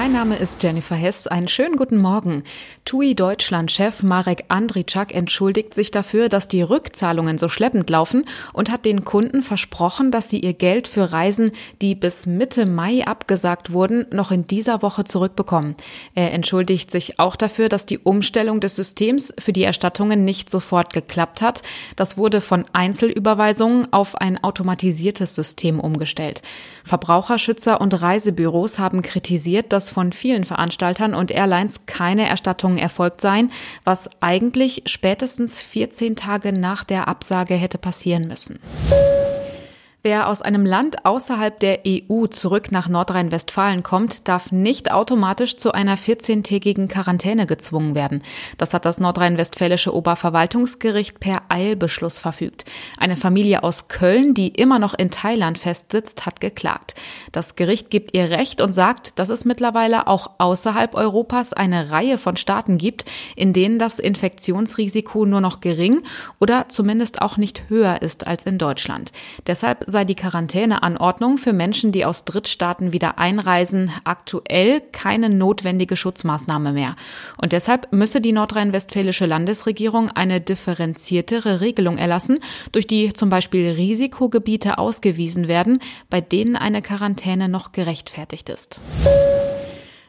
Mein Name ist Jennifer Hess. Einen schönen guten Morgen. TUI Deutschland-Chef Marek Andritschak entschuldigt sich dafür, dass die Rückzahlungen so schleppend laufen und hat den Kunden versprochen, dass sie ihr Geld für Reisen, die bis Mitte Mai abgesagt wurden, noch in dieser Woche zurückbekommen. Er entschuldigt sich auch dafür, dass die Umstellung des Systems für die Erstattungen nicht sofort geklappt hat. Das wurde von Einzelüberweisungen auf ein automatisiertes System umgestellt. Verbraucherschützer und Reisebüros haben kritisiert, dass von vielen Veranstaltern und Airlines keine Erstattungen erfolgt seien, was eigentlich spätestens 14 Tage nach der Absage hätte passieren müssen. Wer aus einem Land außerhalb der EU zurück nach Nordrhein-Westfalen kommt, darf nicht automatisch zu einer 14-tägigen Quarantäne gezwungen werden. Das hat das nordrhein-westfälische Oberverwaltungsgericht per Eilbeschluss verfügt. Eine Familie aus Köln, die immer noch in Thailand festsitzt, hat geklagt. Das Gericht gibt ihr Recht und sagt, dass es mittlerweile auch außerhalb Europas eine Reihe von Staaten gibt, in denen das Infektionsrisiko nur noch gering oder zumindest auch nicht höher ist als in Deutschland. Deshalb sei die Quarantäneanordnung für Menschen, die aus Drittstaaten wieder einreisen, aktuell keine notwendige Schutzmaßnahme mehr. Und deshalb müsse die nordrhein-westfälische Landesregierung eine differenziertere Regelung erlassen, durch die zum Beispiel Risikogebiete ausgewiesen werden, bei denen eine Quarantäne noch gerechtfertigt ist.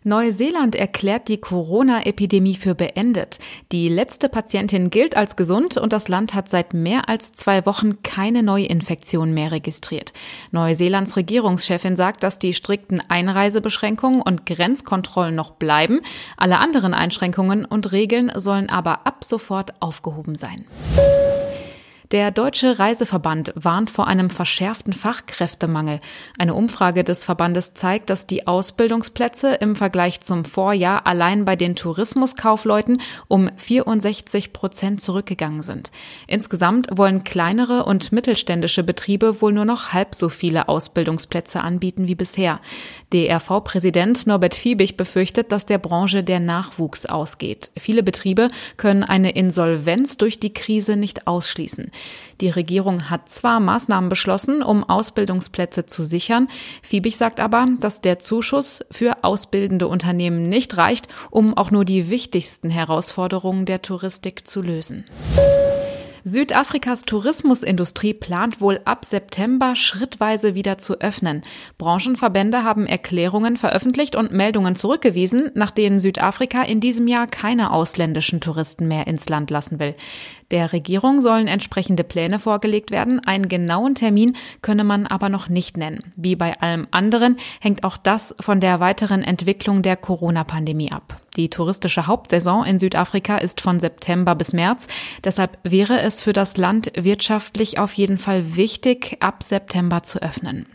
Neuseeland erklärt die Corona-Epidemie für beendet. Die letzte Patientin gilt als gesund und das Land hat seit mehr als zwei Wochen keine Neuinfektion mehr registriert. Neuseelands Regierungschefin sagt, dass die strikten Einreisebeschränkungen und Grenzkontrollen noch bleiben. Alle anderen Einschränkungen und Regeln sollen aber ab sofort aufgehoben sein. Der Deutsche Reiseverband warnt vor einem verschärften Fachkräftemangel. Eine Umfrage des Verbandes zeigt, dass die Ausbildungsplätze im Vergleich zum Vorjahr allein bei den Tourismuskaufleuten um 64 Prozent zurückgegangen sind. Insgesamt wollen kleinere und mittelständische Betriebe wohl nur noch halb so viele Ausbildungsplätze anbieten wie bisher. DRV-Präsident Norbert Fiebig befürchtet, dass der Branche der Nachwuchs ausgeht. Viele Betriebe können eine Insolvenz durch die Krise nicht ausschließen. Die Regierung hat zwar Maßnahmen beschlossen, um Ausbildungsplätze zu sichern, Fiebig sagt aber, dass der Zuschuss für ausbildende Unternehmen nicht reicht, um auch nur die wichtigsten Herausforderungen der Touristik zu lösen. Südafrikas Tourismusindustrie plant wohl ab September schrittweise wieder zu öffnen. Branchenverbände haben Erklärungen veröffentlicht und Meldungen zurückgewiesen, nach denen Südafrika in diesem Jahr keine ausländischen Touristen mehr ins Land lassen will. Der Regierung sollen entsprechende Pläne vorgelegt werden. Einen genauen Termin könne man aber noch nicht nennen. Wie bei allem anderen hängt auch das von der weiteren Entwicklung der Corona-Pandemie ab. Die touristische Hauptsaison in Südafrika ist von September bis März. Deshalb wäre es für das Land wirtschaftlich auf jeden Fall wichtig, ab September zu öffnen.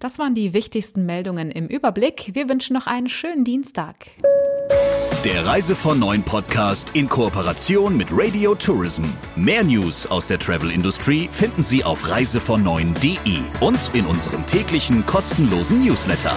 Das waren die wichtigsten Meldungen im Überblick. Wir wünschen noch einen schönen Dienstag. Der Reise von Neuen Podcast in Kooperation mit Radio Tourism. Mehr News aus der Travel Industry finden Sie auf reisevon9.de und in unserem täglichen kostenlosen Newsletter.